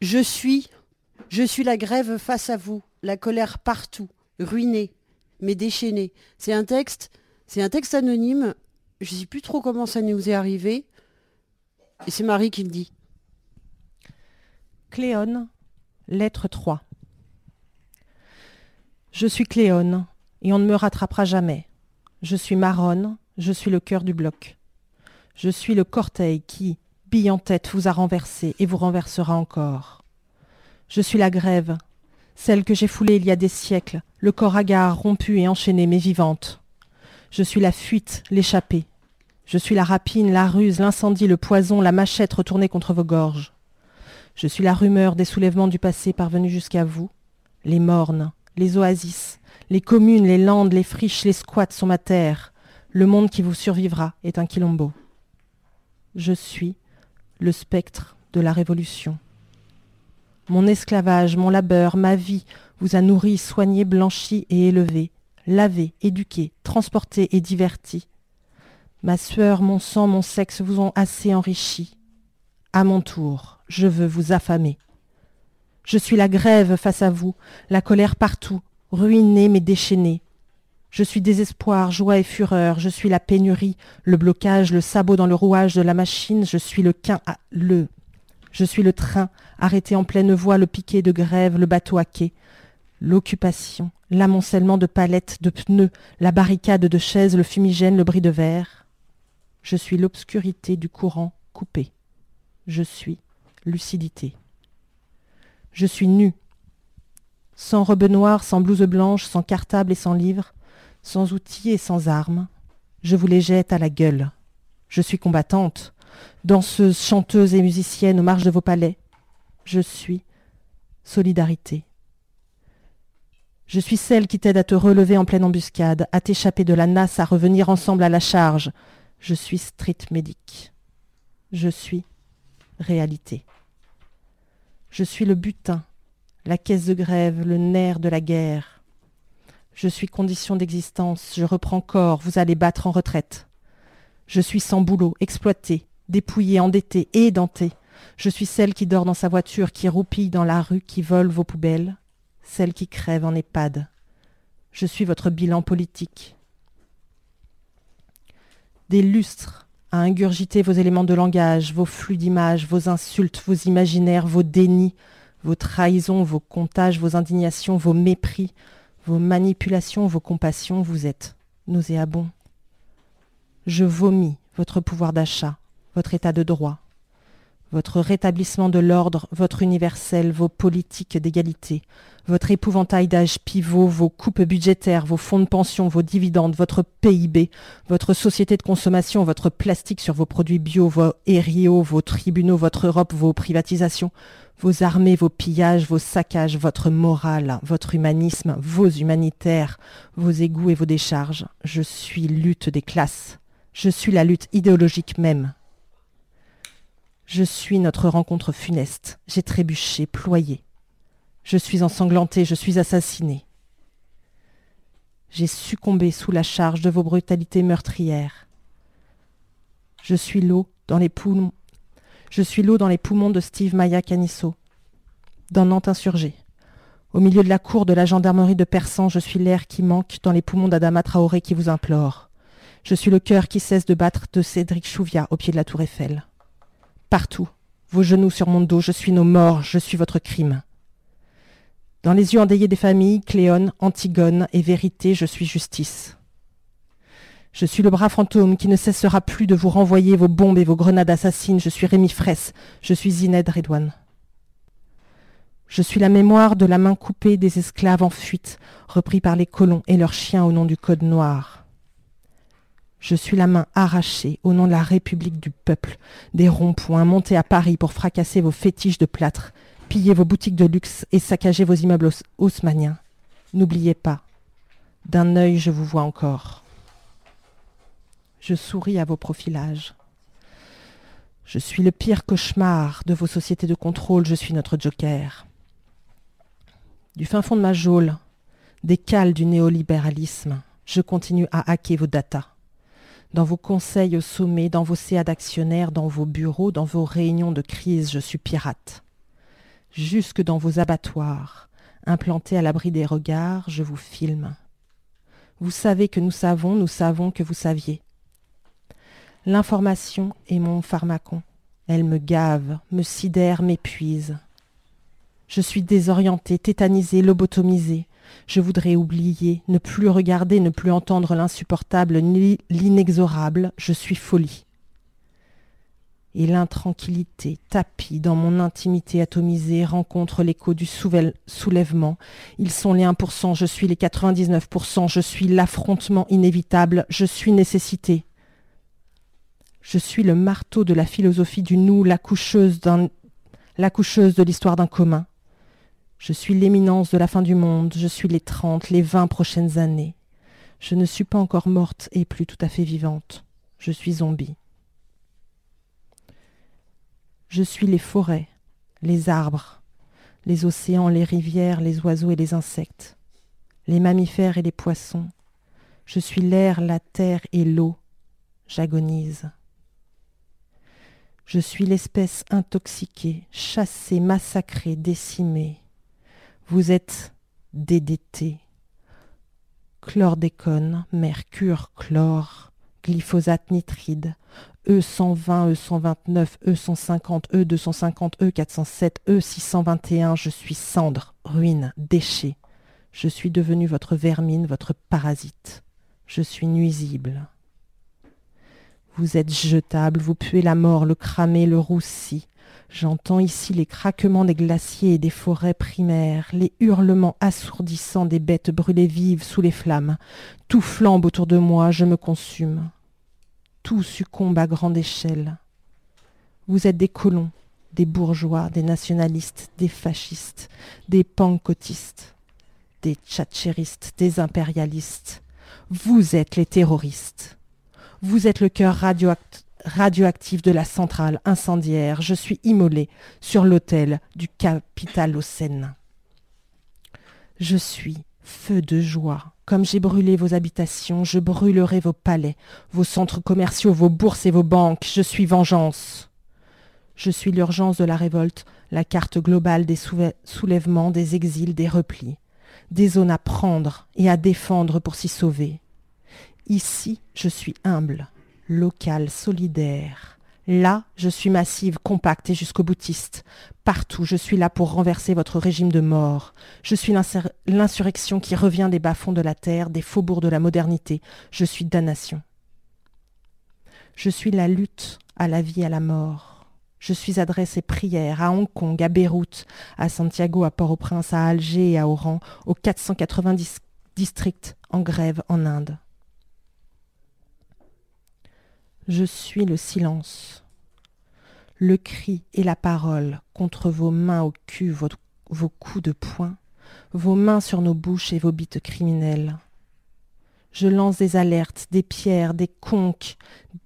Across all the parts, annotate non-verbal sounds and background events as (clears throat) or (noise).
Je suis, je suis la grève face à vous, la colère partout, ruinée, mais déchaînée. C'est un texte, c'est un texte anonyme. Je sais plus trop comment ça nous est arrivé. Et c'est Marie qui le dit. Cléone, lettre 3. Je suis Cléone, et on ne me rattrapera jamais. Je suis marronne, je suis le cœur du bloc. Je suis le corteil qui, bille en tête, vous a renversé et vous renversera encore. Je suis la grève, celle que j'ai foulée il y a des siècles, le corps hagard, rompu et enchaîné, mais vivante. Je suis la fuite, l'échappée. Je suis la rapine, la ruse, l'incendie, le poison, la machette retournée contre vos gorges. Je suis la rumeur des soulèvements du passé parvenus jusqu'à vous, les mornes, les oasis, les communes, les landes, les friches, les squats sont ma terre. Le monde qui vous survivra est un quilombo. Je suis le spectre de la révolution. Mon esclavage, mon labeur, ma vie vous a nourri, soigné, blanchi et élevé, lavé, éduqué, transporté et diverti. Ma sueur, mon sang, mon sexe vous ont assez enrichi. À mon tour, je veux vous affamer. Je suis la grève face à vous, la colère partout, ruinée mais déchaînée. Je suis désespoir, joie et fureur, je suis la pénurie, le blocage, le sabot dans le rouage de la machine, je suis le quin à le. Je suis le train, arrêté en pleine voie, le piquet de grève, le bateau à quai. L'occupation, l'amoncellement de palettes, de pneus, la barricade de chaises, le fumigène, le bris de verre. Je suis l'obscurité du courant coupé. Je suis lucidité. Je suis nu, sans robe noire, sans blouse blanche, sans cartable et sans livre, sans outils et sans armes. Je vous les jette à la gueule. Je suis combattante, danseuse, chanteuse et musicienne aux marges de vos palais. Je suis solidarité. Je suis celle qui t'aide à te relever en pleine embuscade, à t'échapper de la nasse, à revenir ensemble à la charge. Je suis street médic. Je suis réalité. Je suis le butin, la caisse de grève, le nerf de la guerre. Je suis condition d'existence, je reprends corps, vous allez battre en retraite. Je suis sans boulot, exploité, dépouillé, endetté, édenté. Je suis celle qui dort dans sa voiture, qui roupille dans la rue, qui vole vos poubelles, celle qui crève en EHPAD. Je suis votre bilan politique. Des lustres à ingurgiter vos éléments de langage, vos flux d'images, vos insultes, vos imaginaires, vos dénis, vos trahisons, vos comptages, vos indignations, vos mépris, vos manipulations, vos compassions, vous êtes nauséabond. Je vomis votre pouvoir d'achat, votre état de droit, votre rétablissement de l'ordre, votre universel, vos politiques d'égalité, votre épouvantail d'âge pivot, vos coupes budgétaires, vos fonds de pension, vos dividendes, votre PIB, votre société de consommation, votre plastique sur vos produits bio, vos RIO, vos tribunaux, votre Europe, vos privatisations, vos armées, vos pillages, vos saccages, votre morale, votre humanisme, vos humanitaires, vos égouts et vos décharges. Je suis lutte des classes. Je suis la lutte idéologique même. Je suis notre rencontre funeste. J'ai trébuché, ployé. Je suis ensanglanté, je suis assassiné. J'ai succombé sous la charge de vos brutalités meurtrières. Je suis l'eau dans les poumons. Je suis l'eau dans les poumons de Steve Maya Canisso, dans Nantes insurgé. Au milieu de la cour de la gendarmerie de Persan, je suis l'air qui manque dans les poumons d'Adama Traoré qui vous implore. Je suis le cœur qui cesse de battre de Cédric Chouvia au pied de la tour Eiffel partout, vos genoux sur mon dos, je suis nos morts, je suis votre crime. Dans les yeux endeuillés des familles, Cléone, Antigone et Vérité, je suis justice. Je suis le bras fantôme qui ne cessera plus de vous renvoyer vos bombes et vos grenades assassines. Je suis Rémi Fraisse. Je suis Zined Redouane. Je suis la mémoire de la main coupée des esclaves en fuite, repris par les colons et leurs chiens au nom du Code noir. Je suis la main arrachée au nom de la République du peuple, des ronds-points montés à Paris pour fracasser vos fétiches de plâtre, piller vos boutiques de luxe et saccager vos immeubles haussmanniens. N'oubliez pas, d'un œil je vous vois encore. Je souris à vos profilages. Je suis le pire cauchemar de vos sociétés de contrôle, je suis notre joker. Du fin fond de ma geôle, des cales du néolibéralisme, je continue à hacker vos datas dans vos conseils au sommet, dans vos CA d'actionnaires, dans vos bureaux, dans vos réunions de crise, je suis pirate. jusque dans vos abattoirs. Implanté à l'abri des regards, je vous filme. Vous savez que nous savons, nous savons que vous saviez. L'information est mon pharmacon. Elle me gave, me sidère, m'épuise. Je suis désorientée, tétanisée, lobotomisée. Je voudrais oublier, ne plus regarder, ne plus entendre l'insupportable l'inexorable. Je suis folie. Et l'intranquillité, tapis dans mon intimité atomisée, rencontre l'écho du soulèvement. Ils sont les 1%, je suis les 99%, je suis l'affrontement inévitable, je suis nécessité. Je suis le marteau de la philosophie du nous, l'accoucheuse l'accoucheuse de l'histoire d'un commun. Je suis l'éminence de la fin du monde, je suis les trente, les vingt prochaines années. Je ne suis pas encore morte et plus tout à fait vivante. Je suis zombie. Je suis les forêts, les arbres, les océans, les rivières, les oiseaux et les insectes, les mammifères et les poissons. Je suis l'air, la terre et l'eau. J'agonise. Je suis l'espèce intoxiquée, chassée, massacrée, décimée. Vous êtes DDT, chlordécone, mercure, chlore, glyphosate nitride, E120, E129, E150, E250, E407, E621, je suis cendre, ruine, déchet. Je suis devenu votre vermine, votre parasite. Je suis nuisible. Vous êtes jetable, vous puez la mort, le cramé, le roussi. J'entends ici les craquements des glaciers et des forêts primaires, les hurlements assourdissants des bêtes brûlées vives sous les flammes. Tout flambe autour de moi, je me consume. Tout succombe à grande échelle. Vous êtes des colons, des bourgeois, des nationalistes, des fascistes, des pancotistes, des tchatchéristes, des impérialistes. Vous êtes les terroristes. Vous êtes le cœur radioactif radioactif de la centrale incendiaire, je suis immolé sur l'autel du Capitalocène. Je suis feu de joie. Comme j'ai brûlé vos habitations, je brûlerai vos palais, vos centres commerciaux, vos bourses et vos banques. Je suis vengeance. Je suis l'urgence de la révolte, la carte globale des soulèvements, des exils, des replis, des zones à prendre et à défendre pour s'y sauver. Ici, je suis humble, local, solidaire. Là, je suis massive, compacte et jusqu'au boutiste. Partout, je suis là pour renverser votre régime de mort. Je suis l'insurrection qui revient des bas-fonds de la terre, des faubourgs de la modernité. Je suis damnation. Je suis la lutte à la vie à la mort. Je suis adresse et prière à Hong Kong, à Beyrouth, à Santiago, à Port-au-Prince, à Alger et à Oran, aux 490 districts en grève en Inde. Je suis le silence. Le cri et la parole contre vos mains au cul, vos, coups de poing, vos mains sur nos bouches et vos bites criminelles. Je lance des alertes, des pierres, des conques,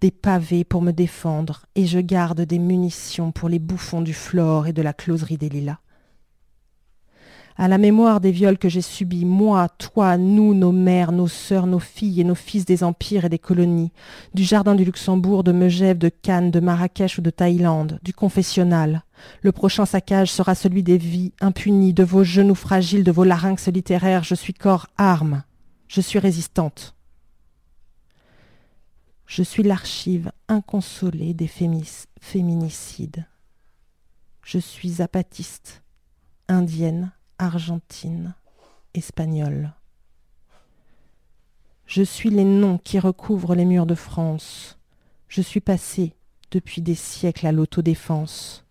des pavés pour me défendre, et je garde des munitions pour les bouffons du flore et de la closerie des lilas à la mémoire des viols que j'ai subis, moi, toi, nous, nos mères, nos sœurs, nos filles et nos fils des empires et des colonies, du jardin du Luxembourg, de Megève, de Cannes, de Marrakech ou de Thaïlande, du confessionnal. Le prochain saccage sera celui des vies impunies, de vos genoux fragiles, de vos larynx littéraires. Je suis corps arme. Je suis résistante. Je suis l'archive inconsolée des féminicides. Je suis apatiste, indienne, argentine, espagnole. Je suis les noms qui recouvrent les murs de France. Je suis passé depuis des siècles à l'autodéfense.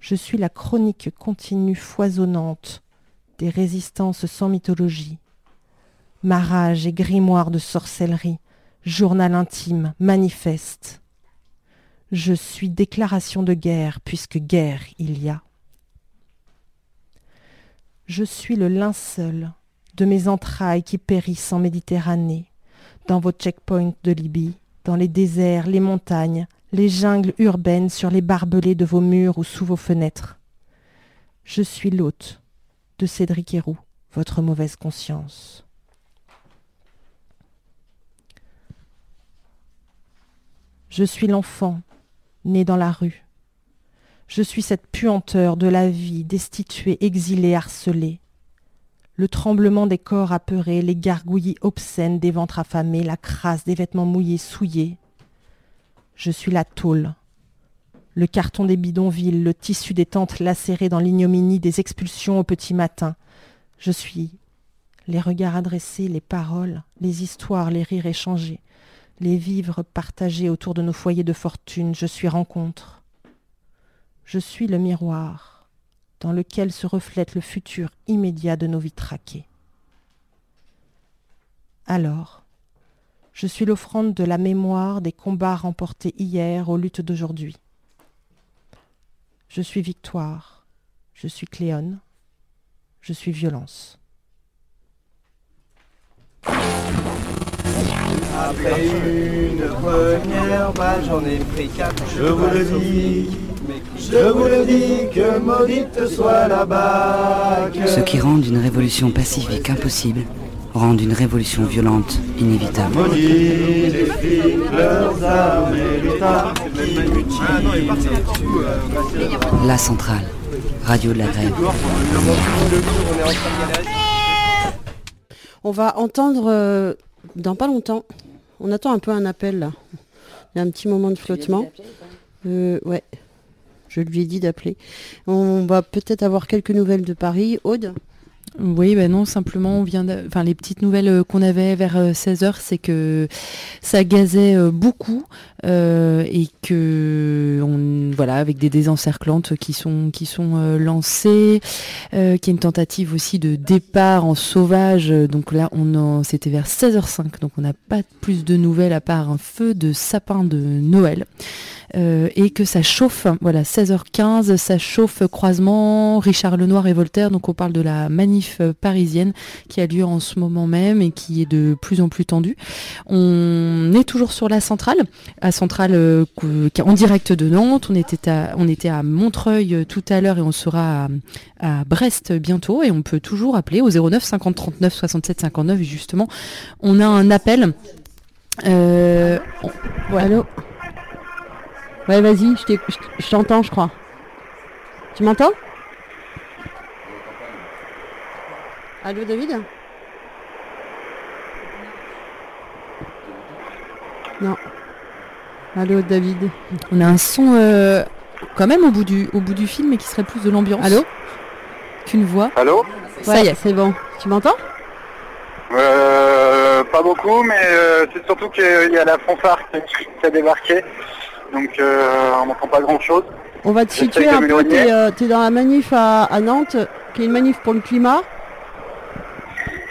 Je suis la chronique continue foisonnante des résistances sans mythologie. Ma rage et grimoire de sorcellerie, journal intime, manifeste. Je suis déclaration de guerre, puisque guerre il y a. Je suis le linceul de mes entrailles qui périssent en Méditerranée, dans vos checkpoints de Libye, dans les déserts, les montagnes, les jungles urbaines sur les barbelés de vos murs ou sous vos fenêtres. Je suis l'hôte de Cédric Héroux, votre mauvaise conscience. Je suis l'enfant né dans la rue. Je suis cette puanteur de la vie, destituée, exilée, harcelée. Le tremblement des corps apeurés, les gargouillis obscènes des ventres affamés, la crasse des vêtements mouillés, souillés. Je suis la tôle, le carton des bidonvilles, le tissu des tentes lacérées dans l'ignominie des expulsions au petit matin. Je suis les regards adressés, les paroles, les histoires, les rires échangés, les vivres partagés autour de nos foyers de fortune. Je suis rencontre. Je suis le miroir dans lequel se reflète le futur immédiat de nos vies traquées. Alors, je suis l'offrande de la mémoire des combats remportés hier aux luttes d'aujourd'hui. Je suis victoire, je suis Cléone, je suis violence. Après une première balle, j'en ai pris quatre. Je vous le dis, je vous le dis, que maudite soit la bague. Ce qui rend une révolution pacifique impossible rend une révolution violente inévitable. Maudit les flics, leurs armes et l'État. La centrale, radio de la grève. On va entendre euh, dans pas longtemps. On attend un peu un appel là. Il y a un petit moment de flottement. Euh, ouais. Je lui ai dit d'appeler. On va peut-être avoir quelques nouvelles de Paris. Aude Oui, ben non, simplement, on vient les petites nouvelles euh, qu'on avait vers 16h, c'est que ça gazait euh, beaucoup euh, et que, voilà, avec des désencerclantes qui sont, qui sont euh, lancées, euh, qu'il y a une tentative aussi de départ en sauvage. Donc là, c'était vers 16h05, donc on n'a pas plus de nouvelles à part un feu de sapin de Noël. Euh, et que ça chauffe, voilà, 16h15, ça chauffe croisement Richard Lenoir et Voltaire, donc on parle de la manif euh, parisienne qui a lieu en ce moment même et qui est de plus en plus tendue. On est toujours sur la centrale, à centrale euh, en direct de Nantes, on était à, on était à Montreuil euh, tout à l'heure et on sera à, Brest bientôt et on peut toujours appeler au 09 50 39 67 59 justement. On a un appel. Euh, Ouais, vas-y, je t'entends, je crois. Tu m'entends? Allô, David? Non. Allô, David On a un son euh, quand même au bout du au bout du film et qui serait plus de l'ambiance. Allô? Qu'une voix. Allô? Ça y est. c'est bon. Tu m'entends? Euh, Pas beaucoup, mais euh, c'est surtout qu'il y a la fanfare qui, qui a débarqué. Donc euh, on n'entend pas grand chose. On va te situer un peu. euh, t'es dans la manif à, à Nantes, qui est une manif pour le climat.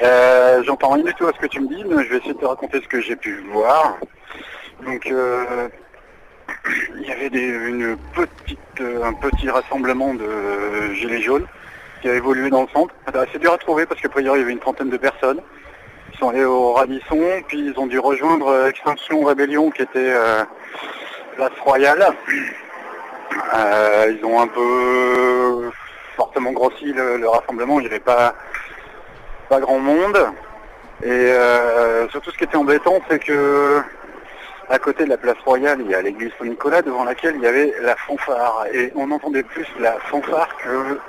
Euh, J'entends rien du tout à ce que tu me dis, mais je vais essayer de te raconter ce que j'ai pu voir. Donc euh, (clears throat) il y avait des- une petite, euh, un petit rassemblement de gilets jaunes qui a évolué dans le centre. C'est dur à trouver parce qu'à priori il y avait une trentaine de personnes. Ils sont allés au Radisson, puis ils ont dû rejoindre Extinction Rébellion qui était place Royale. Euh, ils ont un peu fortement grossi le, le rassemblement, il n'y avait pas, pas grand monde. Et euh, surtout ce qui était embêtant, c'est que à côté de la place Royale, il y a l'église Saint-Nicolas devant laquelle il y avait la fanfare. Et on entendait plus la fanfare que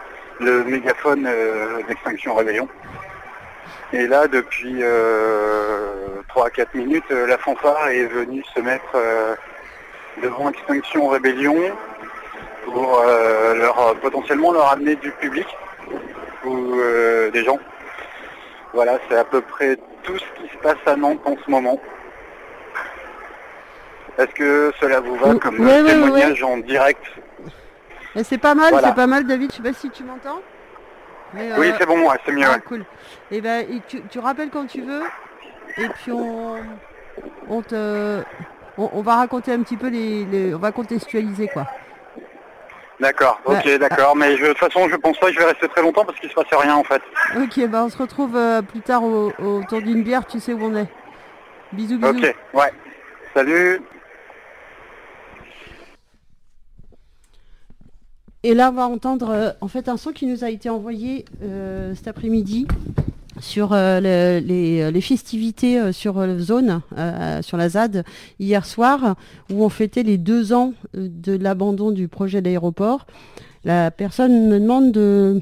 le mégaphone euh, d'Extinction Rébellion. Et là, depuis 3 à 4 minutes, la fanfare est venue se mettre devant Extinction Rébellion pour euh, leur, potentiellement leur amener du public ou euh, des gens. Voilà, c'est à peu près tout ce qui se passe à Nantes en ce moment. Est-ce que cela vous va comme témoignage en direct C'est pas mal, Voilà. c'est pas mal, David. Je sais pas si tu m'entends. Mais, Oui, euh, c'est bon, ouais, c'est mieux. Ah, ouais. cool. Et ben, et tu, tu rappelles quand tu veux. Et puis on, on te, on, on va raconter un petit peu les, les- on va contextualiser quoi. D'accord, ok, Ouais. d'accord. Mais je- de toute façon, je pense pas que je vais rester très longtemps parce qu'il se passe rien en fait. Ok, ben on se retrouve euh, plus tard au- autour d'une bière. Tu sais où on est. Bisous, bisous. Ok, ouais. Salut. Et là, on va entendre euh, en fait un son qui nous a été envoyé euh, cet après-midi sur euh, le- les, festivités euh, sur euh, zone, euh, sur la ZAD, hier soir, où on fêtait les deux ans euh, de l'abandon du projet d'aéroport. La personne me demande de,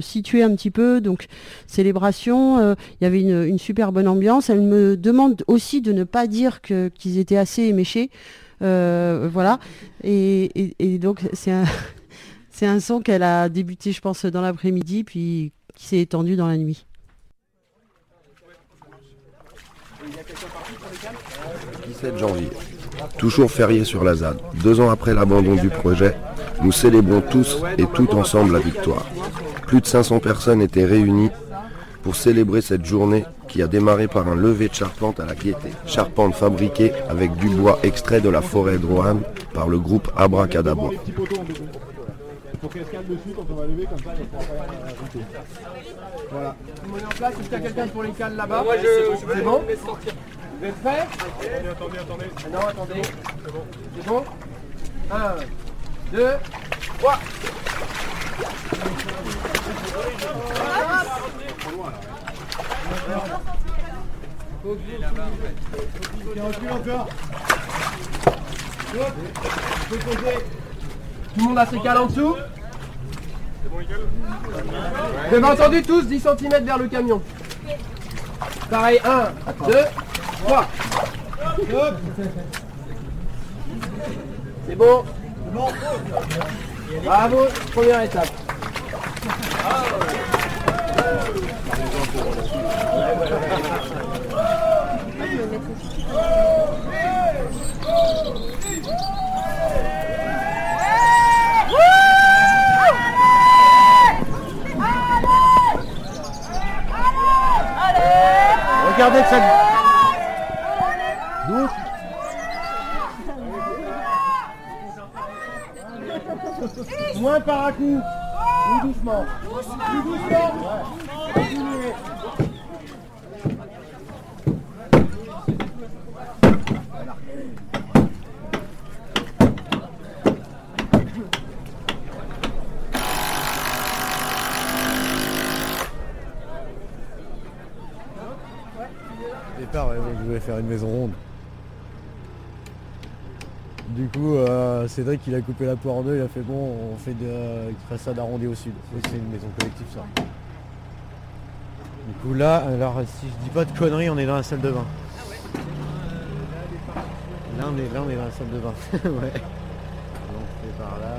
situer un petit peu, donc célébration, euh, il y avait une, super bonne ambiance. Elle me demande aussi de ne pas dire qu'ils étaient assez éméchés. Euh, voilà. Et, donc (laughs) c'est un son qu'elle a débuté, je pense, dans l'après-midi, puis qui s'est étendu dans la nuit. 17 janvier. Toujours férié sur la ZAD. Deux ans après l'abandon du projet, nous célébrons tous et toutes ensemble la victoire. Plus de 500 personnes étaient réunies pour célébrer cette journée qui a démarré par un lever de charpente à la Gaîté. Charpente fabriquée avec du bois extrait de la forêt de Roanne par le groupe Abracadabra. Voilà. Tout le monde est en place, est-ce qu'il y a quelqu'un pour les cales là-bas C'est bon Vous êtes prêts Attendez, attendez. Non, attendez. C'est bon Un, deux, trois. Tiens, recule encore. Hop, on peut poser. Tout le monde a ses cales en dessous Vous avez entendu tous 10 cm vers le camion. Pareil, 1, 2, 3. C'est bon Bravo, première étape. Regardez que ça... Douce. Moins par coup. Plus doucement. Plus doucement. Ouais. Je voulais faire une maison ronde. Du coup, euh, Cédric, il a coupé la poire en deux, il a fait bon, on fait de façade arrondie au sud. C'est une maison collective, ça. Du coup, là, alors, si je dis pas de conneries, on est dans la salle de bain. Là, on est, là, on est dans la salle de bain. (laughs) par là.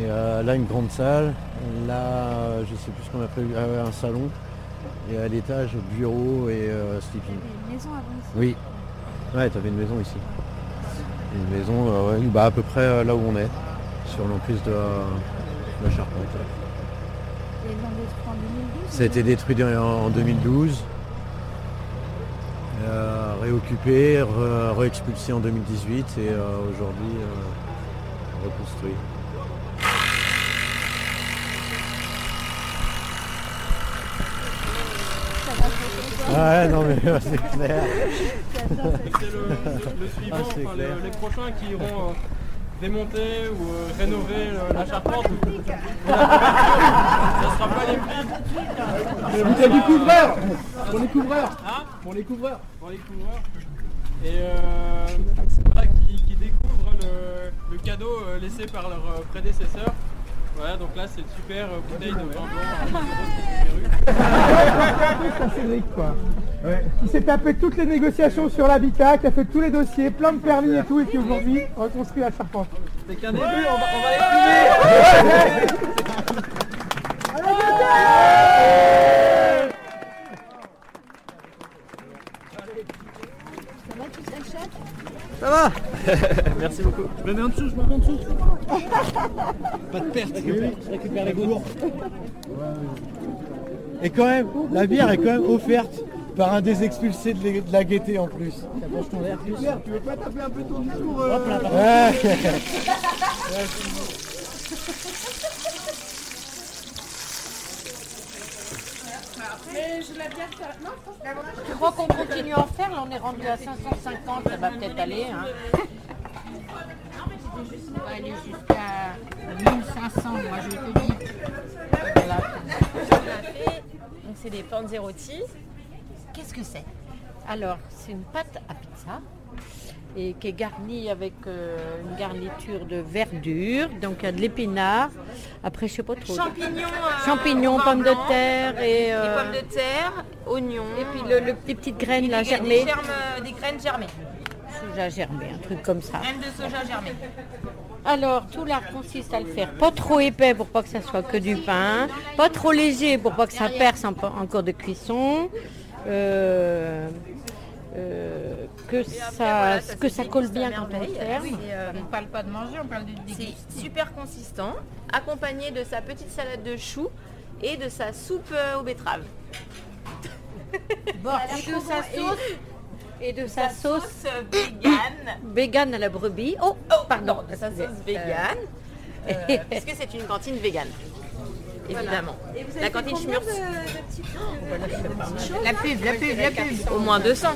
Et euh, là, une grande salle. Là, je sais plus ce qu'on a prévu. Ah un salon. Et à l'étage, bureau et euh, sleeping. Une maison avant ici? Oui. Ouais, t'avais une maison ici. Une maison, euh, ouais, bah, à peu près euh, là où on est, sur l'emprise de, de la charpente. Et ils l'ont détruit en 2012 Ça a été détruit en, en 2012, euh, réoccupé, re- réexpulsé en 2018 et aujourd'hui reconstruit. Ouais, non mais (laughs) c'est clair. C'est le, le suivant, Ah, c'est enfin, clair. les prochains qui iront euh, démonter ou euh, rénover euh, la charpente. (laughs) ça sera pas les flics. Vous avez du couvreur Pour les couvreurs Hein Pour les couvreurs Pour les couvreurs. Et euh, voilà, qui, qui découvrent le, le cadeau euh, laissé par leur euh, prédécesseur. Voilà, donc là c'est une super euh, bouteille de vin blanc à 10 euros qui est verrue. ça Cédric quoi. Il s'est tapé toutes les négociations sur l'habitat, qui a fait tous les dossiers, plein de permis et tout, et qui aujourd'hui reconstruit la charpente. C'est qu'un début, on va, on va les filmer. Ça va, (laughs) Merci beaucoup. Je me mets en dessous, je me mets en dessous. Pas de perte. Je récupère les gourds. Et quand même, la bière est quand même offerte par un des expulsés de, la gaieté en plus. Tu veux pas taper un peu ton discours Ouais. Je crois qu'on continue à en faire, là on est rendu à 550, ça va peut-être aller. Hein. On va aller jusqu'à 1500, moi je te dis. Voilà. c'est des panzerotti. Qu'est-ce que c'est? Alors, c'est une pâte à pizza et qui est garnie avec euh, une garniture de verdure. Donc il y a de l'épinard. Après, je sais pas trop. Champignons, euh, Champignons, pommes de terre et, euh, pommes de terre, oignons. et puis le, le- les petites graines là germées. des germes, des graines germées. Soja germé, un truc comme ça. Graines de soja. Alors, tout l'art consiste à le faire pas trop épais pour pas que ça soit que du pain, pas trop léger pour pas que ça perce en, en cours de cuisson, euh, euh, que ça, que ça colle bien quand on le ferme. on ne parle pas de manger, on parle de C'est super consistant, accompagné de sa petite salade de choux et de sa soupe euh, aux betteraves. Bon, et de sa sauce, et de sa sauce vegan. (coughs) vegan à la brebis. Oh, pardon. de sa sauce Euh, vegan. euh, puisque c'est une cantine vegan. (laughs) Évidemment. La cantine Schmurz. La pub, la pub, la pub. Au moins 200.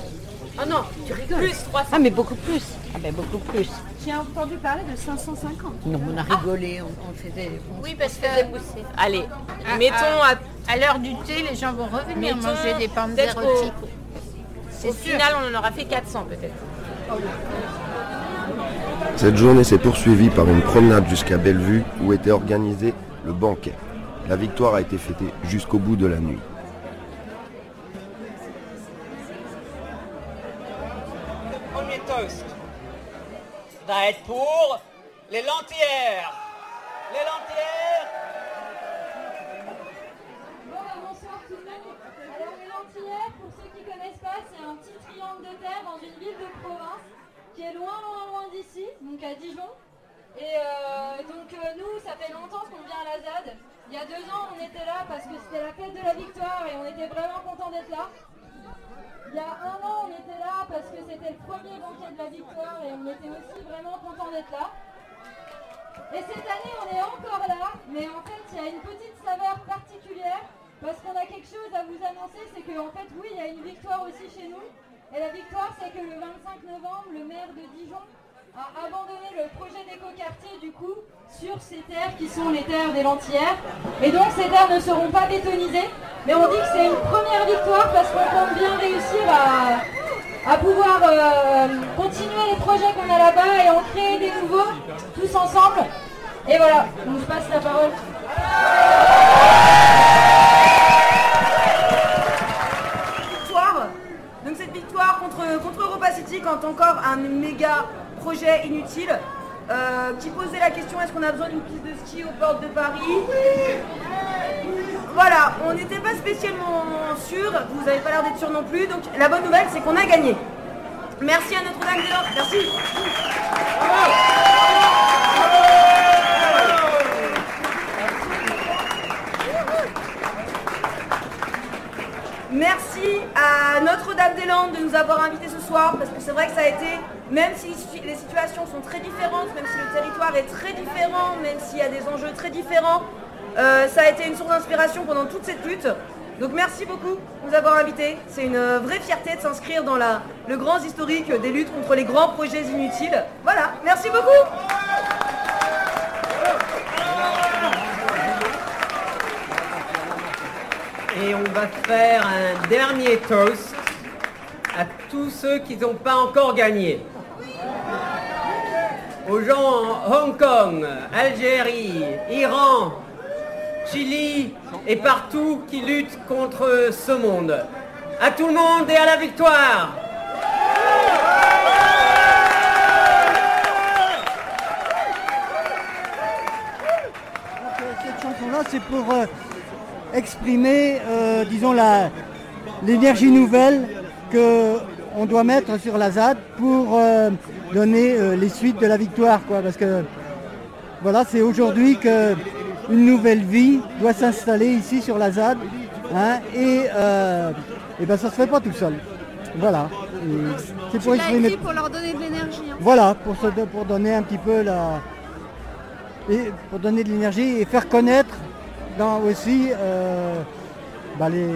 Ah non, tu rigoles. Plus 300. Ah mais beaucoup plus. Ah ben beaucoup plus. J'ai entendu parler de 550. Non, on a rigolé, on, on faisait. on- Oui, parce que- pousser. Allez, Ah, mettons ah. à, à l'heure du thé, les gens vont revenir manger des pommes peut-être d'érotique. Au, final, on en aura fait 400 peut-être. Cette journée s'est poursuivie par une promenade jusqu'à Bellevue où était organisé le banquet. La victoire a été fêtée jusqu'au bout de la nuit. Premier toast va être pour les lentières. Les lentières. Bon, bah, bonsoir tout le monde. Alors, les lentillères, pour ceux qui ne connaissent pas, c'est un petit triangle de terre dans une ville de province qui est loin, loin, loin d'ici, donc à Dijon. Et euh, donc, euh, nous, ça fait longtemps qu'on vient à la ZAD. Il y a deux ans, on était là parce que c'était la fête de la victoire et on était vraiment contents d'être là. Il y a un an, on était là parce que c'était le premier banquet de la victoire et on était aussi vraiment contents d'être là. Et cette année, on est encore là, mais en fait, il y a une petite saveur particulière parce qu'on a quelque chose à vous annoncer, c'est qu'en fait, oui, il y a une victoire aussi chez nous. Et la victoire, c'est que le 25 novembre, le maire de Dijon a abandonné le projet d'écoquartier du coup sur ces terres qui sont les terres des lentillères. Et donc ces terres ne seront pas bétonisées, mais on dit que c'est une première victoire parce qu'on compte bien réussir à, pouvoir euh, continuer les projets qu'on a là-bas et en créer des nouveaux tous ensemble. Et voilà, on vous passe la parole. Contre, Europa City quand encore un méga projet inutile. Euh, qui posait la question est-ce qu'on a besoin d'une piste de ski aux portes de Paris? Voilà, on n'était pas spécialement sûr, vous n'avez pas l'air d'être sûr non plus, donc la bonne nouvelle c'est qu'on a gagné. Merci à Notre-Dame-des-Landes, merci. Merci à Notre-Dame-des-Landes de nous avoir invités parce que c'est vrai que ça a été, même si les situations sont très différentes, même si le territoire est très différent, même s'il y a des enjeux très différents, euh, ça a été une source d'inspiration pendant toute cette lutte. Donc merci beaucoup de nous avoir invités. C'est une euh, vraie fierté de s'inscrire dans la, le grand historique des luttes contre les grands projets inutiles. Voilà, merci beaucoup. Et on va faire un dernier toast tous ceux qui n'ont pas encore gagné. Aux gens en Hong Kong, Algérie, Iran, Chili et partout qui luttent contre ce monde. À tout le monde et à la victoire Cette chanson-là, c'est pour euh, exprimer, euh, disons, l'énergie nouvelle qu'on doit mettre sur la ZAD pour euh, donner euh, les suites de la victoire. Quoi, parce que voilà, c'est aujourd'hui qu'une nouvelle vie doit s'installer ici sur la ZAD. hein, et, euh, et ben ça se fait pas tout seul. Voilà. C'est pour exprimer. pour leur donner de l'énergie. hein. Voilà, pour, se- pour donner un petit peu la. Et pour donner de l'énergie et faire connaître dans aussi euh, bah, les,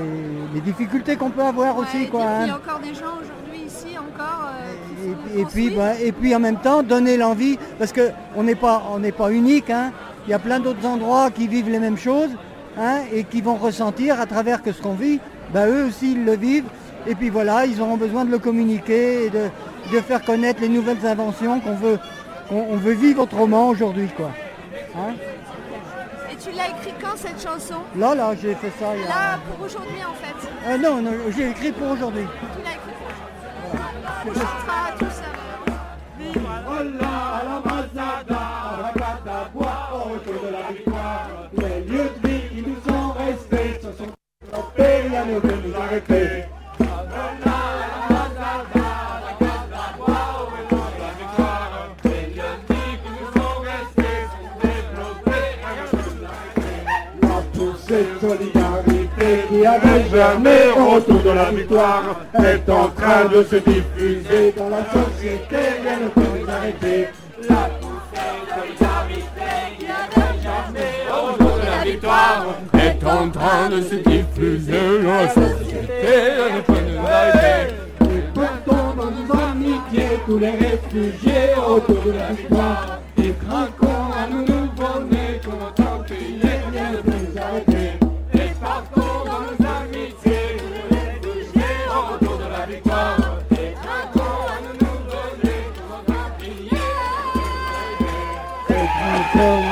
les difficultés qu'on peut avoir aussi. Quoi, Il y hein. a encore des gens aujourd'hui encore euh, Et puis, bah, et puis en même temps donner l'envie, parce qu'on n'est pas, on n'est pas unique, hein. il y a plein d'autres endroits qui vivent les mêmes choses, hein, et qui vont ressentir à travers que ce qu'on vit, bah, eux aussi ils le vivent. Et puis voilà, ils auront besoin de le communiquer et de, de faire connaître les nouvelles inventions qu'on veut, qu'on on veut vivre autrement aujourd'hui. quoi. Hein Et tu l'as écrit quand cette chanson? Là, là, j'ai fait ça il y a... Là, pour aujourd'hui en fait. Euh, non, non, j'ai écrit pour aujourd'hui. Tu l'as écrit pour aujourd'hui. On chantera tout ça. Les lieux de vie qui nous sont restés sont rien ne peut nous arrêter. La qui avait germé autour de la victoire est en train de se diffuser dans la société, rien ne peut nous arrêter. La poussée de solidarité qui avait germé autour de la victoire est en train de se diffuser dans la société, ne peut nous arrêter. Et portons dans nos amitiés tous les réfugiés autour de la victoire et craquons à nos nouveau-nés qu'on entend crier, rien ne peut nous arrêter. Craquons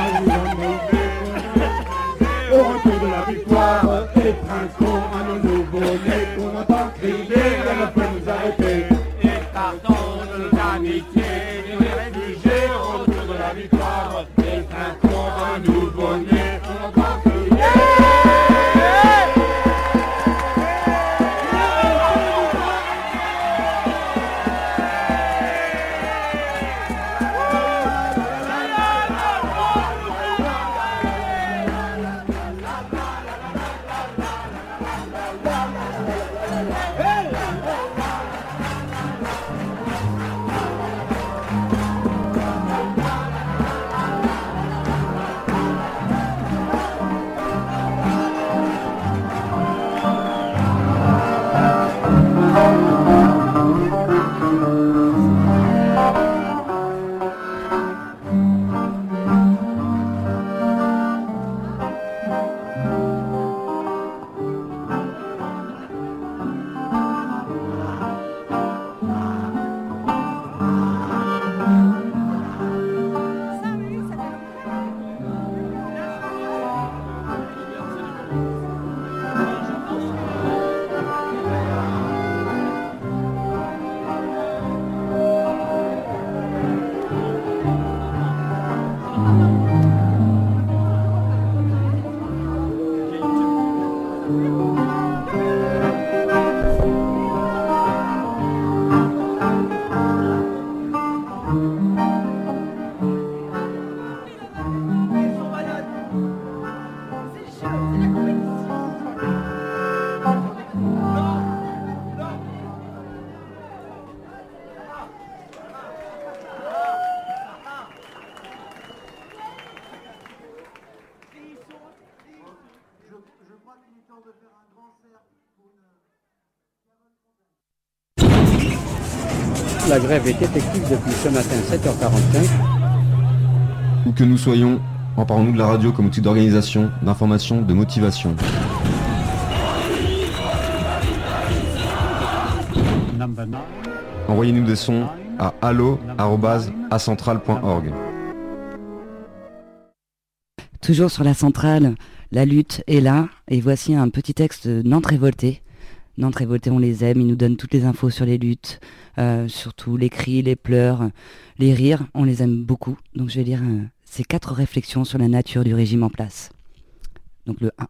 La grève est effective depuis ce matin 7h45. Où que nous soyons, emparons-nous de la radio comme outil d'organisation, d'information, de motivation. Envoyez-nous des sons à allo.acentral.org. Toujours sur la centrale, la lutte est là. Et voici un petit texte de Nantes révoltée. Nantes révoltée, on les aime. Ils nous donnent toutes les infos sur les luttes, euh, surtout les cris, les pleurs, les rires. On les aime beaucoup. Donc je vais lire euh, ces quatre réflexions sur la nature du régime en place. Donc le 1.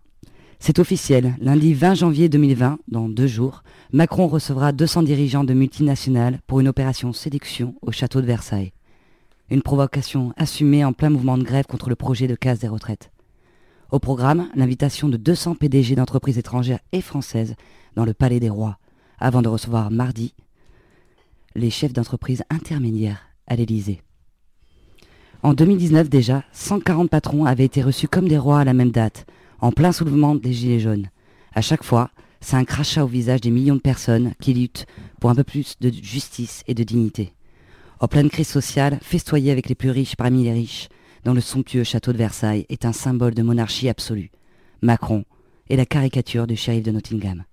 C'est officiel. Lundi 20 janvier 2020, dans deux jours, Macron recevra 200 dirigeants de multinationales pour une opération séduction au château de Versailles. Une provocation assumée en plein mouvement de grève contre le projet de casse des retraites. Au programme, l'invitation de 200 PDG d'entreprises étrangères et françaises dans le Palais des Rois, avant de recevoir mardi les chefs d'entreprise intermédiaires à l'Élysée. En 2019 déjà, 140 patrons avaient été reçus comme des rois à la même date, en plein soulèvement des Gilets jaunes. À chaque fois, c'est un crachat au visage des millions de personnes qui luttent pour un peu plus de justice et de dignité. En pleine crise sociale, festoyer avec les plus riches parmi les riches, dans le somptueux château de Versailles, est un symbole de monarchie absolue. Macron et la caricature du shérif de Nottingham.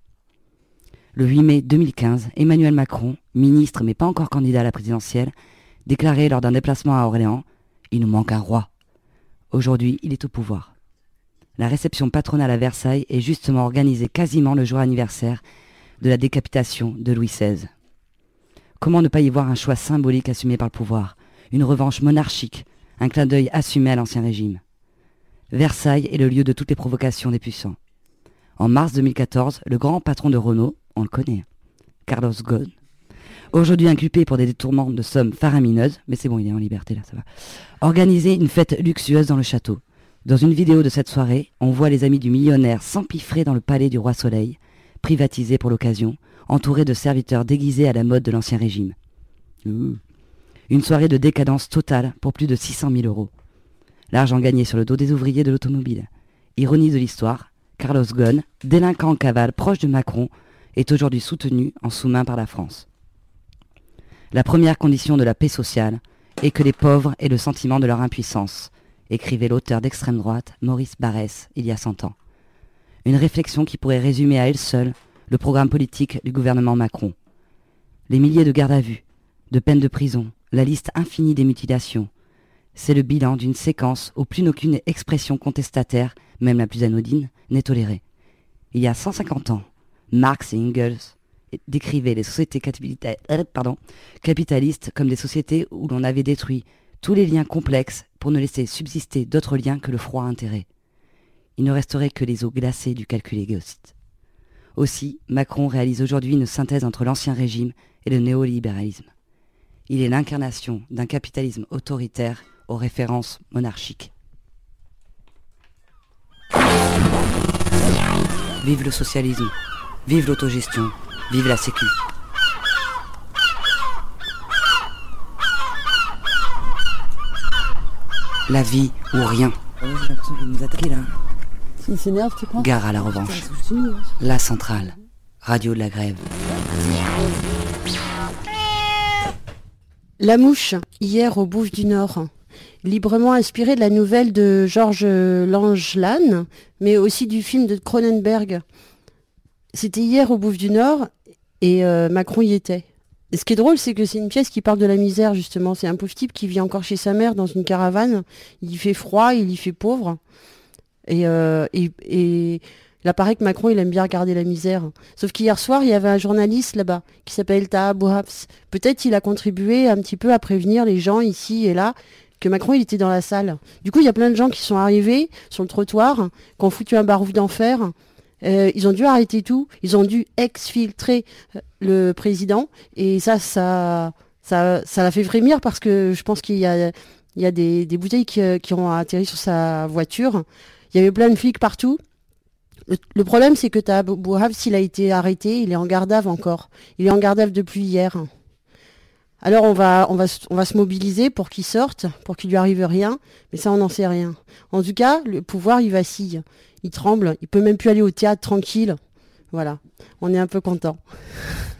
Le 8 mai 2015, Emmanuel Macron, ministre mais pas encore candidat à la présidentielle, déclarait lors d'un déplacement à Orléans Il nous manque un roi. Aujourd'hui, il est au pouvoir. La réception patronale à Versailles est justement organisée quasiment le jour anniversaire de la décapitation de Louis XVI. Comment ne pas y voir un choix symbolique assumé par le pouvoir, une revanche monarchique, un clin d'œil assumé à l'Ancien Régime Versailles est le lieu de toutes les provocations des puissants. En mars 2014, le grand patron de Renault, on le connaît, Carlos Ghosn, aujourd'hui inculpé pour des détournements de sommes faramineuses, mais c'est bon, il est en liberté là, ça va, organisait une fête luxueuse dans le château. Dans une vidéo de cette soirée, on voit les amis du millionnaire s'empiffrer dans le palais du roi Soleil, privatisé pour l'occasion, entouré de serviteurs déguisés à la mode de l'Ancien Régime. Une soirée de décadence totale pour plus de 600 000 euros. L'argent gagné sur le dos des ouvriers de l'automobile. Ironie de l'histoire, Carlos Ghosn, délinquant en cavale proche de Macron, est aujourd'hui soutenu en sous-main par la France. La première condition de la paix sociale est que les pauvres aient le sentiment de leur impuissance, écrivait l'auteur d'extrême droite Maurice Barrès il y a cent ans. Une réflexion qui pourrait résumer à elle seule le programme politique du gouvernement Macron. Les milliers de gardes à vue, de peines de prison, la liste infinie des mutilations. C'est le bilan d'une séquence où plus aucune expression contestataire, même la plus anodine, n'est tolérée. Il y a 150 ans, Marx et Engels décrivaient les sociétés euh, capitalistes comme des sociétés où l'on avait détruit tous les liens complexes pour ne laisser subsister d'autres liens que le froid intérêt. Il ne resterait que les eaux glacées du calcul égoïste. Aussi, Macron réalise aujourd'hui une synthèse entre l'ancien régime et le néolibéralisme. Il est l'incarnation d'un capitalisme autoritaire aux références monarchiques. Vive le socialisme, vive l'autogestion, vive la sécu. La vie ou rien. J'ai l'impression qu'il nous attaquer là. Il s'énerve, tu crois? Gare à la revanche. La centrale. Radio de la grève. La mouche, hier au Bouffe du Nord. Librement inspiré de la nouvelle de Georges Langelan, mais aussi du film de Cronenberg. C'était hier au Bouffe du Nord et euh, Macron y était. Et ce qui est drôle, c'est que c'est une pièce qui parle de la misère, justement. C'est un pauvre type qui vit encore chez sa mère dans une caravane. Il y fait froid, il y fait pauvre. Et, euh, il apparaît que Macron, il aime bien regarder la misère. Sauf qu'hier soir, il y avait un journaliste là-bas qui s'appelle Taha Bouhabs. Peut-être il a contribué un petit peu à prévenir les gens ici et là que Macron, était dans la salle. Du coup, il y a plein de gens qui sont arrivés sur le trottoir, qui ont foutu un barouf d'enfer. Euh, ils ont dû arrêter tout. Ils ont dû exfiltrer euh, le président. Et ça, ça, ça, ça l'a fait frémir parce que je pense qu'il y a, des bouteilles qui, euh, qui ont atterri sur sa voiture. Il y avait plein de flics partout. Le, problème, c'est que Bouhab, s'il a été arrêté, il est en vue encore. Il est en vue depuis hier. Alors on va, on va, se- on va se mobiliser pour qu'il sorte, pour qu'il lui arrive rien, mais ça on n'en sait rien. En tout cas, le pouvoir il vacille, il tremble, il peut même plus aller au théâtre tranquille. Voilà, on est un peu content. (laughs)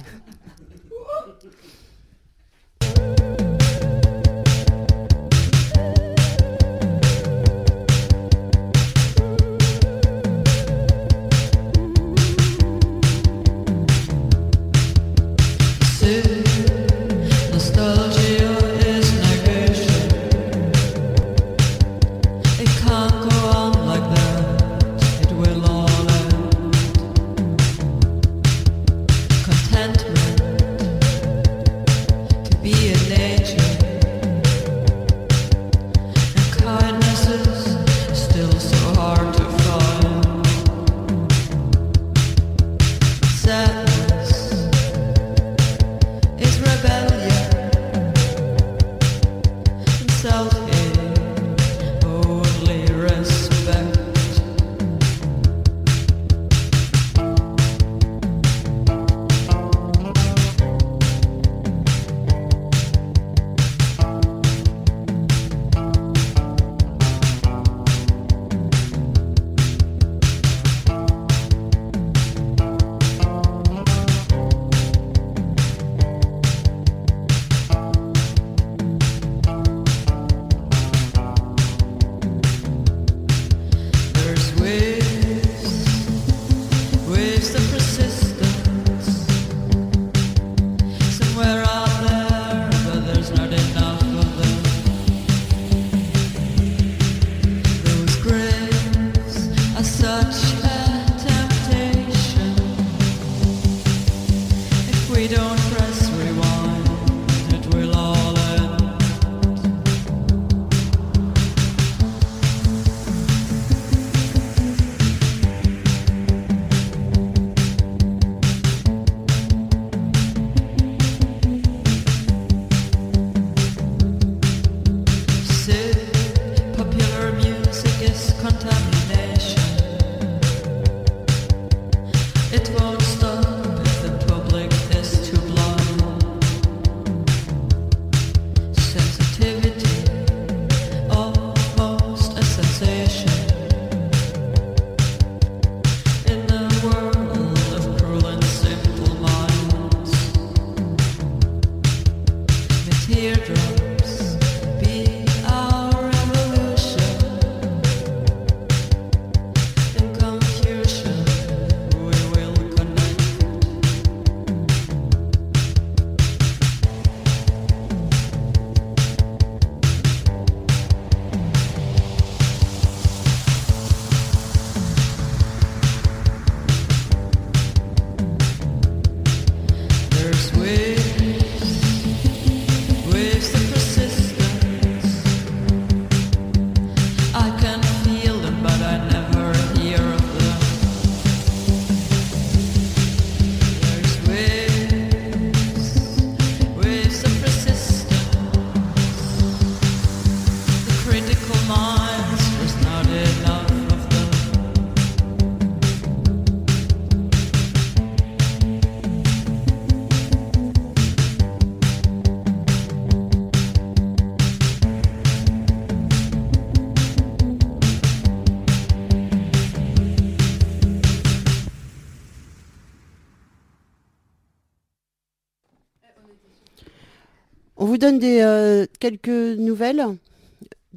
donne des, euh, quelques nouvelles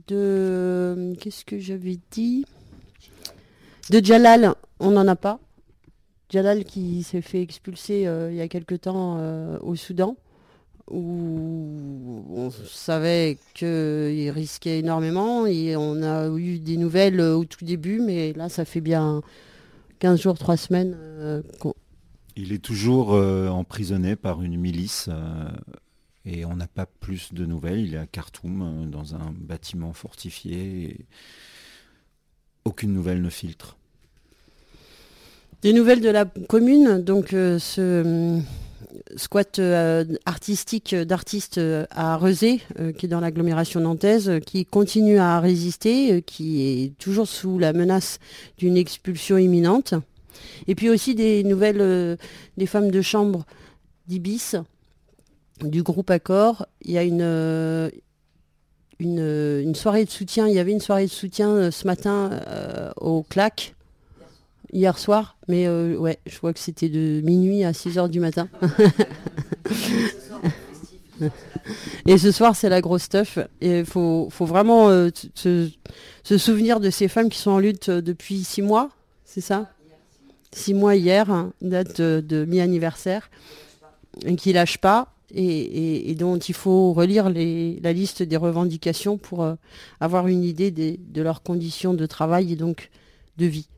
de... Qu'est-ce que j'avais dit? De Jalal, on n'en a pas. Jalal qui s'est fait expulser euh, il y a quelque temps euh, au Soudan, où on savait qu'il risquait énormément et on a eu des nouvelles au tout début, mais là ça fait bien 15 jours, 3 semaines euh, Il est toujours emprisonné par une milice et on n'a pas plus de nouvelles. Il est à Khartoum, euh, dans un bâtiment fortifié. aucune nouvelle ne filtre. Des nouvelles de la commune, donc euh, ce hum, squat euh, artistique d'artistes euh, à Rezé, euh, qui est dans l'agglomération nantaise, euh, qui continue à résister, euh, qui est toujours sous la menace d'une expulsion imminente. Et puis aussi des nouvelles euh, des femmes de chambre d'Ibis, du groupe Accord. Il y a une, euh, une, euh, une soirée de soutien, il y avait une soirée de soutien euh, ce matin au CLAC hier soir, mais ouais, je vois que c'était de minuit à 6 heures du matin. (laughs) Et ce soir, c'est la grosse stuff. Et il faut, faut vraiment se, souvenir de ces femmes qui sont en lutte depuis six mois, c'est ça? Six mois hier, hein, date de, de mi-anniversaire, et qui lâchent pas. Et, dont il faut relire la liste des revendications pour euh, avoir une idée de leurs conditions de travail et donc de vie.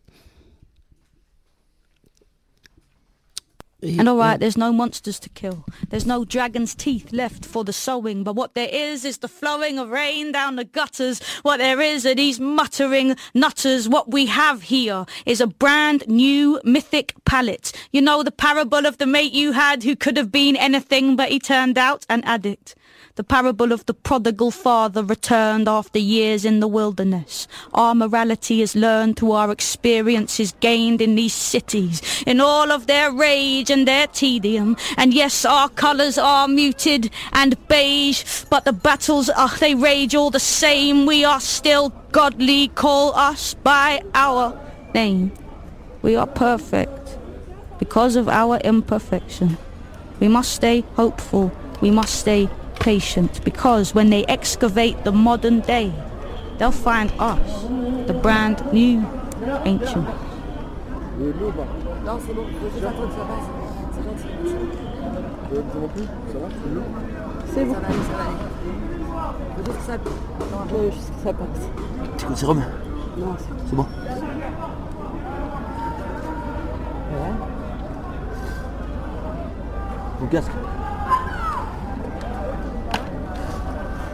And all right, there's no monsters to kill. There's no dragon's teeth left for the sowing. But what there is is the flowing of rain down the gutters. What there is are these muttering nutters. What we have here is a brand new mythic palette. You know the parable of the mate you had who could have been anything, but he turned out an addict. The parable of the prodigal father returned after years in the wilderness. Our morality is learned through our experiences gained in these cities, in all of their rage and their tedium. And yes, our colours are muted and beige, but the battles, are they rage all the same. We are still godly, call us by our name. We are perfect because of our imperfection. We must stay hopeful. We must stay patient because when they excavate the modern day, they'll find us, the brand new ancient. C'est bon. C'est bon.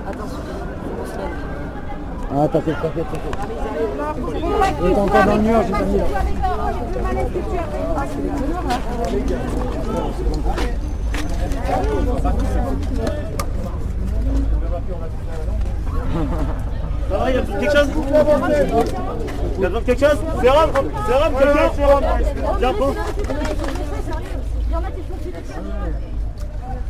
Attention. Ah, t'inquiète, t'inquiète, t'inquiète. Il est encore dans le mur, j'ai pas mis va, il y a quelque chose Il y a besoin de quelque chose Sérum Sérum, quelqu'un Sérum Viens, prends.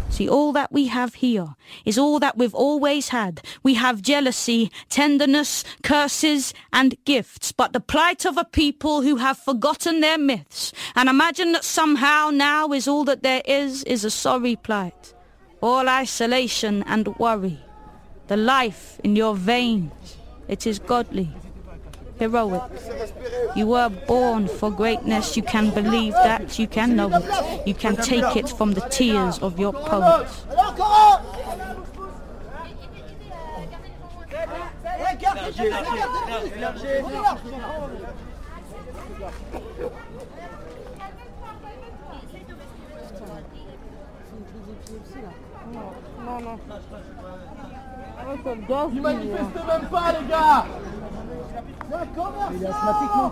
See, all that we have here is all that we've always had. We have jealousy, tenderness, curses, and gifts, but the plight of a people who have forgotten their myths and imagine that somehow now is all that there is, is a sorry plight. All isolation and worry. The life in your veins, it is godly, heroic. You were born for greatness, you can believe that, you can know it. You can take it from the tears of your poets. Non, non. Manifestent même pas, les gars Il est asthmatique, non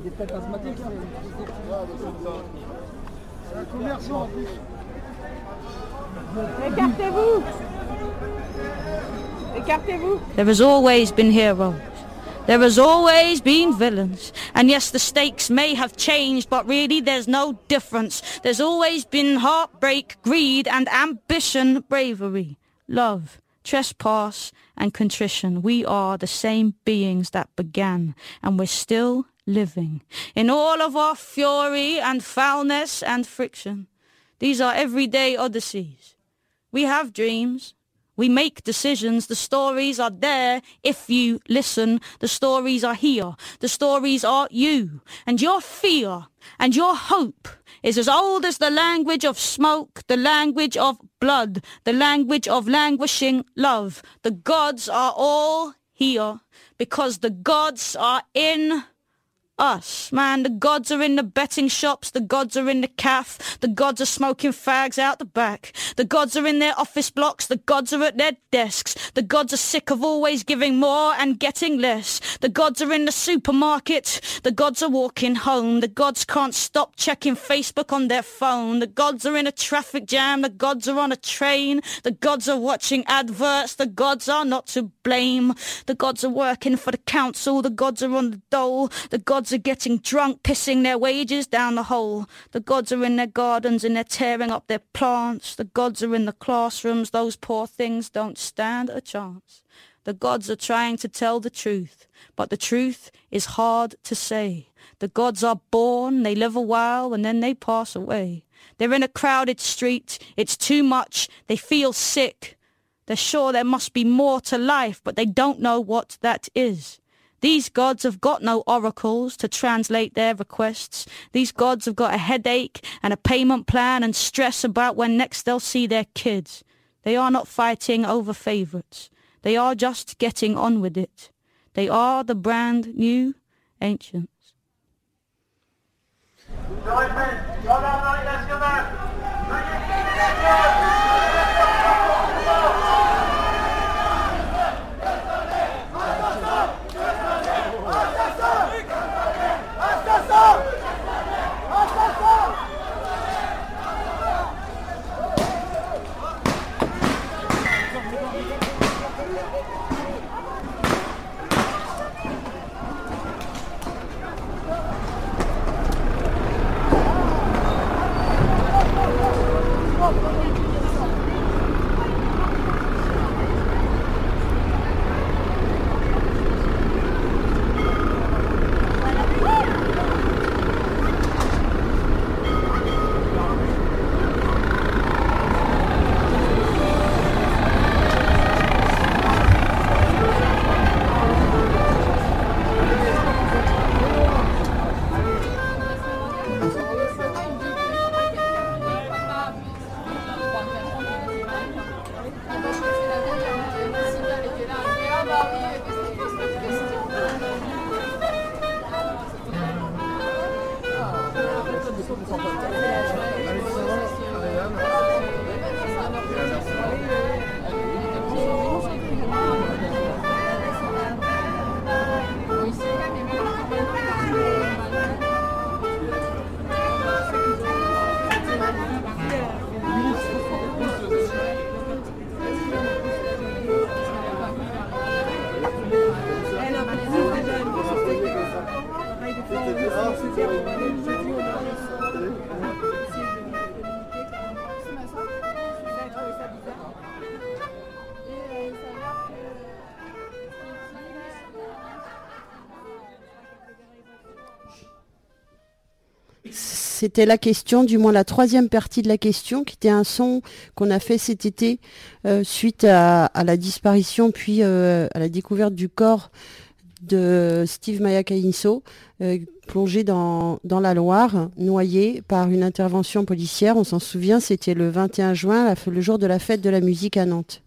Il est peut-être asthmatique. C'est un commerçant en plus. There has always been heroes. There has always been villains. And yes, the stakes may have changed, but really there's no difference. There's always been heartbreak, greed and ambition, bravery, love, trespass and contrition. We are the same beings that began, and we're still living. In all of our fury and foulness and friction. These are everyday odysseys. We have dreams. We make decisions. The stories are there if you listen. The stories are here. The stories are you. And your fear and your hope is as old as the language of smoke, the language of blood, the language of languishing love. The gods are all here because the gods are in us, man. The gods are in the betting shops. The gods are in the caff. The gods are smoking fags out the back. The gods are in their office blocks. The gods are at their desks. The gods are sick of always giving more and getting less. The gods are in the supermarket. The gods are walking home. The gods can't stop checking Facebook on their phone. The gods are in a traffic jam. The gods are on a train. The gods are watching adverts. The gods are not to blame. The gods are working for the council. The gods are on the dole. The gods are getting drunk, pissing their wages down the hole. The gods are in their gardens and they're tearing up their plants. The gods are in the classrooms. Those poor things don't stand a chance. The gods are trying to tell the truth, but the truth is hard to say. The gods are born, they live a while, and then they pass away. They're in a crowded street. It's too much. They feel sick. They're sure there must be more to life, but they don't know what that is. These gods have got no oracles to translate their requests. These gods have got a headache and a payment plan and stress about when next they'll see their kids. They are not fighting over favourites. They are just getting on with it. They are the brand new ancients. Men, let's go. C'était la question, du moins la troisième partie de la question, qui était un son qu'on a fait cet été euh, suite à, la disparition puis euh, à la découverte du corps de Steve Mayakainso, euh, plongé dans, dans la Loire, noyé par une intervention policière. On s'en souvient, c'était le 21 juin, le jour de la fête de la musique à Nantes.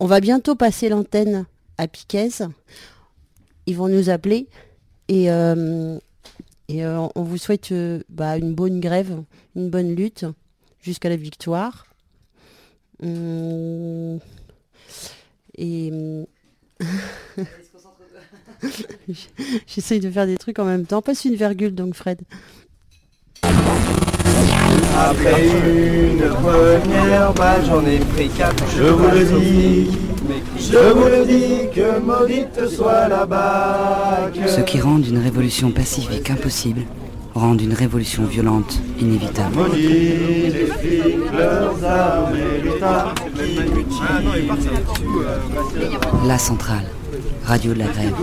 On va bientôt passer l'antenne à Piquez. Ils vont nous appeler et, euh, et euh, on vous souhaite euh, bah, une bonne grève, une bonne lutte jusqu'à la victoire. Hum, et (laughs) j'essaye de faire des trucs en même temps. Passe une virgule donc Fred. Après une première balle, j'en ai pris quatre. Je vous le dis, je vous le dis, que maudite soit la bague. Ce qui rend une révolution pacifique impossible, rend une révolution violente inévitable. La centrale, radio de la grève.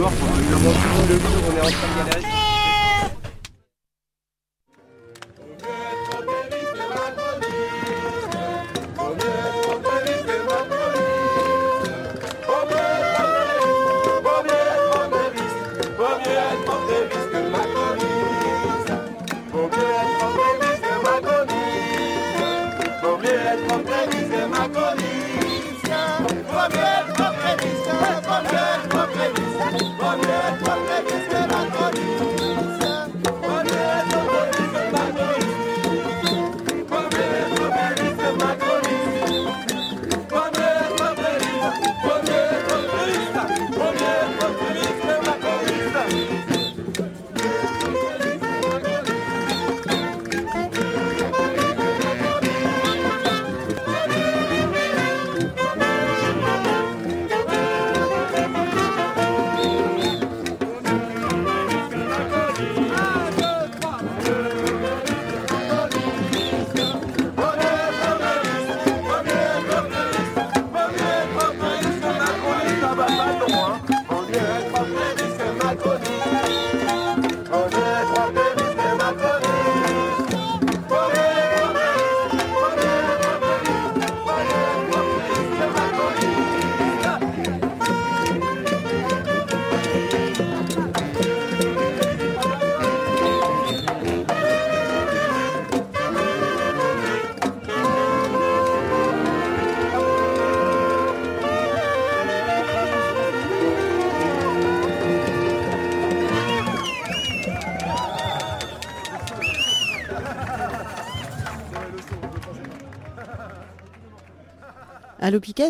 Piquez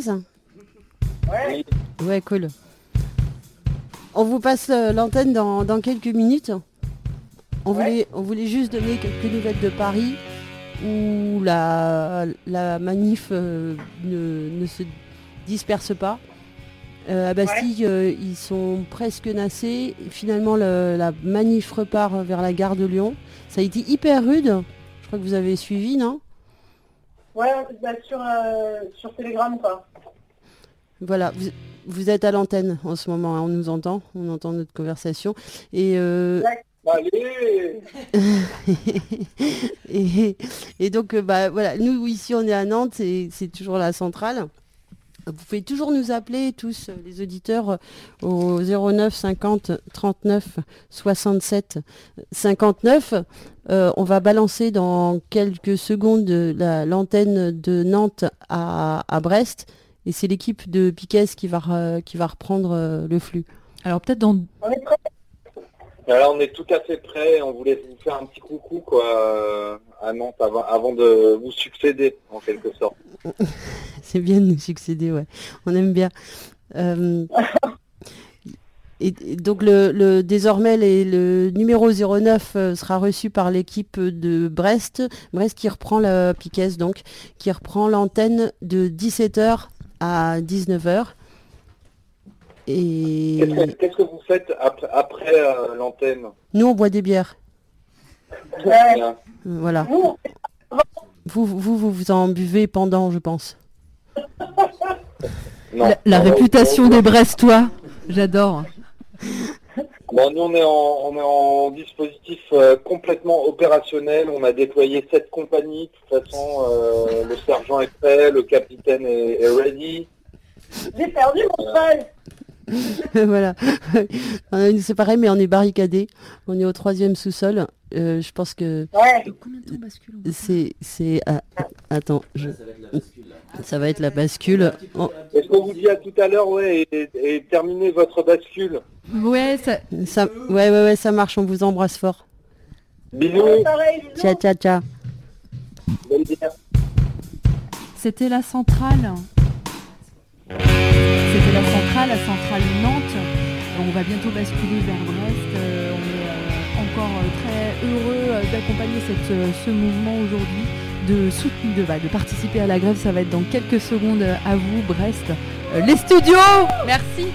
Ouais. Ouais, cool. On vous passe euh, l'antenne dans, dans quelques minutes. On, voulait, on voulait juste donner quelques nouvelles de Paris où la, la manif euh, ne, ne se disperse pas. Euh, à Bastille, euh, ils sont presque nassés. Finalement, le- la manif repart vers la gare de Lyon. Ça a été hyper rude. Je crois que vous avez suivi, non? Ouais, bah, sur, euh, sur Telegram, quoi. Voilà, vous, vous êtes à l'antenne en ce moment, hein, on nous entend, on entend notre conversation. Et, euh, Allez (laughs) et, et donc, euh, bah, voilà, nous ici on est à Nantes, et c'est toujours la centrale. Vous pouvez toujours nous appeler tous euh, les auditeurs euh, au 09 50 39 67 59. Euh, on va balancer dans quelques secondes la- l'antenne de Nantes à, à Brest et c'est l'équipe de Piquet qui va, re- qui va reprendre euh, le flux. Alors peut-être dans On est prêts Alors on est tout à fait prêt, on voulait vous faire un petit coucou quoi euh, à Nantes avant, de vous succéder en quelque sorte. (laughs) C'est bien de nous succéder, ouais. On aime bien. Euh, et, donc le, désormais le numéro 09 euh, sera reçu par l'équipe de Brest. Brest qui reprend la Piquesse donc, qui reprend l'antenne de 17h à 19h. Et Qu'est-ce que, qu'est-ce que vous faites après, après euh, l'antenne nous on boit des bières. Ouais. Voilà. Vous, vous, vous vous en buvez pendant, je pense. Non. la, la réputation des Brestois, j'adore. Bon, nous, on est en, on est en dispositif euh, complètement opérationnel. On a déployé sept compagnies. De toute façon, euh, le sergent est prêt, le capitaine est, est ready. J'ai perdu mon cheval. (laughs) voilà. C'est pareil, mais on est barricadé. On est au troisième sous-sol. Euh, je pense que Ouais. c'est... c'est ah, attends, je- ça va être la bascule. Est-ce qu'on vous dit à tout à l'heure, ouais, et, et terminez votre bascule Ouais, ça... ça... Ouais, ouais, ouais, ça marche. On vous embrasse fort. Bisous. Ciao, ciao, ciao. C'était la centrale. C'était la centrale, la centrale Nantes. On va bientôt basculer vers Brest. Euh, on est euh, encore euh, très heureux d'accompagner ce mouvement aujourd'hui, de soutenir, de, bah, de participer à la grève. Ça va être dans quelques secondes à vous, Brest. Les studios Merci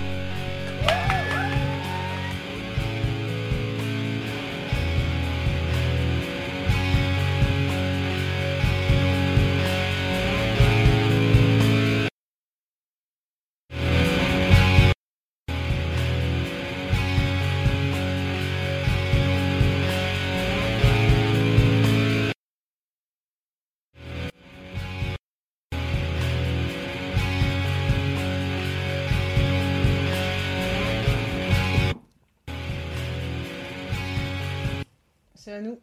C'est à nous.